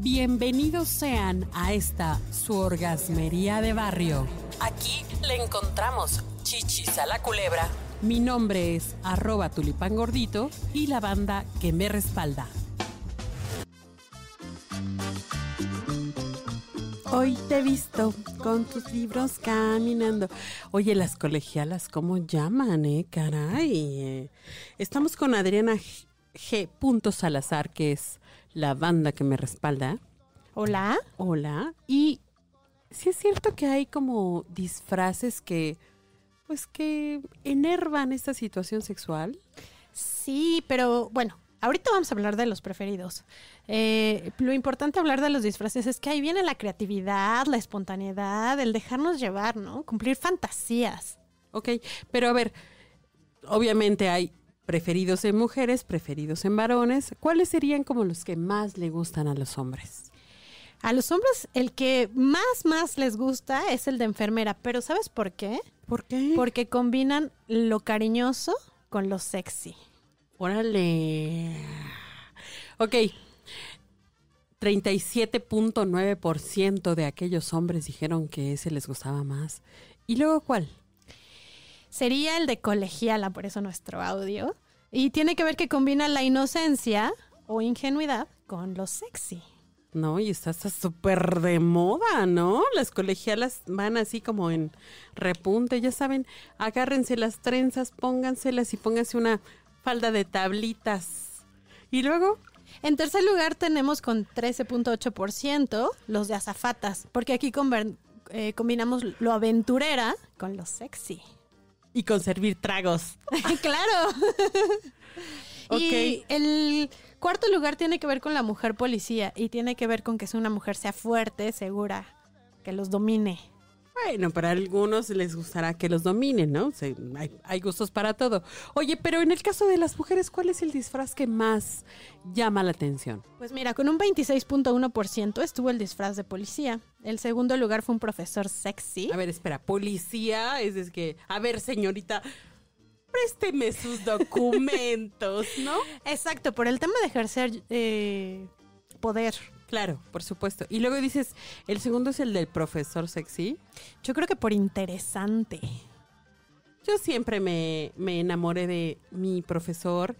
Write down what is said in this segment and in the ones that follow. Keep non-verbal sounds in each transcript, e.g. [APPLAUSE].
Bienvenidos sean a esta su orgasmería de barrio. Aquí le encontramos chichis a la culebra. Mi nombre es arroba tulipán gordito y la banda que me respalda. Hoy te he visto con tus libros caminando. Oye, las colegialas, ¿cómo llaman, eh? Caray. eh. Estamos con Adriana G. Salazar, que es la banda que me respalda. Hola. Hola. Y sí es cierto que hay como disfraces que, pues que enervan esta situación sexual. Sí, pero bueno, ahorita vamos a hablar de los preferidos. Eh, lo importante hablar de los disfraces es que ahí viene la creatividad, la espontaneidad, el dejarnos llevar, ¿no? Cumplir fantasías. Ok, pero a ver, obviamente hay preferidos en mujeres, preferidos en varones. ¿Cuáles serían como los que más le gustan a los hombres? A los hombres el que más, más les gusta es el de enfermera, pero ¿sabes por qué? ¿Por qué? Porque combinan lo cariñoso con lo sexy. Órale. Ok. 37.9% de aquellos hombres dijeron que ese les gustaba más. ¿Y luego cuál? Sería el de colegiala, por eso nuestro audio. Y tiene que ver que combina la inocencia o ingenuidad con lo sexy. No, y está súper de moda, ¿no? Las colegialas van así como en repunte, ya saben, agárrense las trenzas, pónganselas y pónganse una falda de tablitas. Y luego, En tercer lugar tenemos con 13.8% los de azafatas, porque aquí eh, combinamos lo aventurera con lo sexy. Y con servir tragos. [LAUGHS] claro. [LAUGHS] Y el cuarto lugar tiene que ver con la mujer policía y tiene que ver con que sea una mujer sea fuerte, segura, que los domine. Bueno, para algunos les gustará que los dominen, ¿no? Se- hay, hay gustos para todo. Oye, pero en el caso de las mujeres, ¿cuál es el disfraz que más llama la atención? Pues mira, con un 26.1% estuvo el disfraz de policía. El segundo lugar fue un profesor sexy. A ver, espera, policía, es, es que, a ver, señorita, présteme sus documentos, ¿no? [LAUGHS] Exacto, por el tema de ejercer eh, poder. Claro, por supuesto. Y luego dices, el segundo es el del profesor sexy. Yo creo que por interesante. Yo siempre me, me enamoré de mi profesor,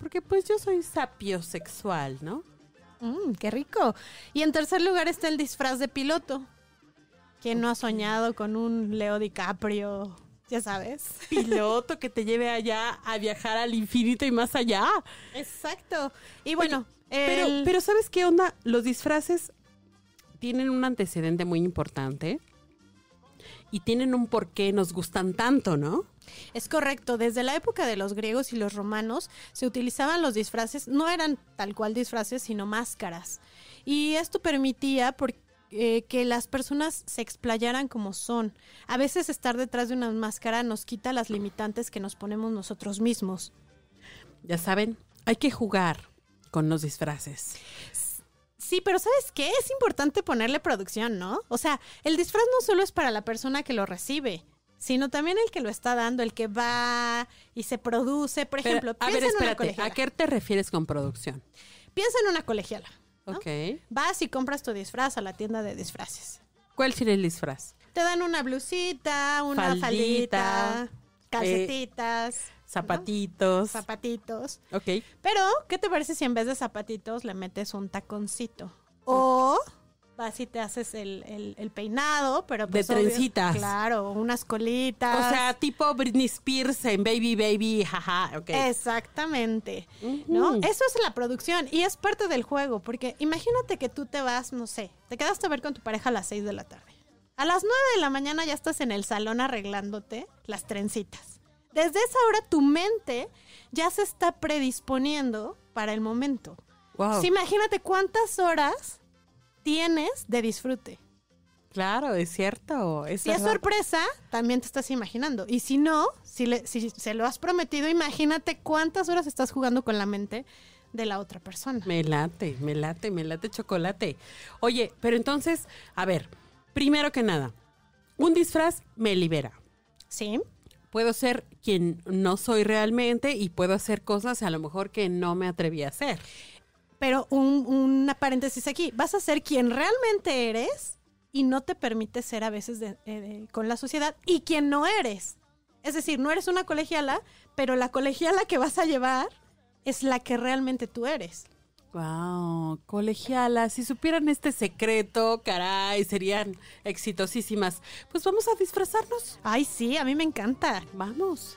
porque pues yo soy sapiosexual, ¿no? Mm, qué rico. Y en tercer lugar está el disfraz de piloto. ¿Quién no ha soñado con un Leo DiCaprio? Ya sabes. [LAUGHS] Piloto que te lleve allá a viajar al infinito y más allá. Exacto. Y bueno, Pero, el- pero ¿sabes qué onda? Los disfraces tienen un antecedente muy importante y tienen un por qué nos gustan tanto, ¿no? Es correcto, desde la época de los griegos y los romanos se utilizaban los disfraces, no eran tal cual disfraces, sino máscaras. Y esto permitía por- eh, que las personas se explayaran como son. A veces estar detrás de una máscara nos quita las limitantes que nos ponemos nosotros mismos. Ya saben, hay que jugar con los disfraces. Sí, pero ¿sabes qué? Es importante ponerle producción, ¿no? O sea, el disfraz no solo es para la persona que lo recibe, sino también el que lo está dando, el que va y se produce. Por Pero, ejemplo, a ver, piensa en una espérate, colegiala. ¿a qué te refieres con producción? Piensa en una colegiala. ¿No? Ok. Vas y compras tu disfraz a la tienda de disfraces. ¿Cuál sería el disfraz? Te dan una blusita, una Faldita, faldita, calcetitas, Zapatitos. zapatitos. ok. Pero, ¿qué te parece si en vez de zapatitos le metes un taconcito? O vas y te haces el, el- el peinado, pero De pues, obvio- trencitas. claro, unas colitas. O sea, tipo Britney Spears en Baby Baby, jaja, ok. Exactamente, ¿no? Eso es la producción y es parte del juego, porque imagínate que tú te vas, no sé, te quedaste a ver con tu pareja a las 6 de la tarde. A las 9 de la mañana ya estás en el salón arreglándote las trencitas. Desde esa hora tu mente ya se está predisponiendo para el momento. Wow. Imagínate cuántas horas tienes de disfrute. Claro, es cierto. Si es sorpresa, también te estás imaginando. Y si no, si, le- si se lo has prometido, imagínate cuántas horas estás jugando con la mente de la otra persona. Me late, me late, me late chocolate. Oye, pero entonces, a ver, primero que nada, un disfraz me libera. ¿Sí? Puedo ser quien no soy realmente y puedo hacer cosas a lo mejor que no me atreví a hacer. Pero un- una paréntesis aquí, vas a ser quien realmente eres y no te permite ser a veces de- eh, de- con la sociedad y quien no eres. Es decir, no eres una colegiala, pero la colegiala que vas a llevar es la que realmente tú eres. Wow, colegialas, si supieran este secreto, caray, serían exitosísimas. Pues vamos a disfrazarnos. Ay, sí, a mí me encanta. Vamos.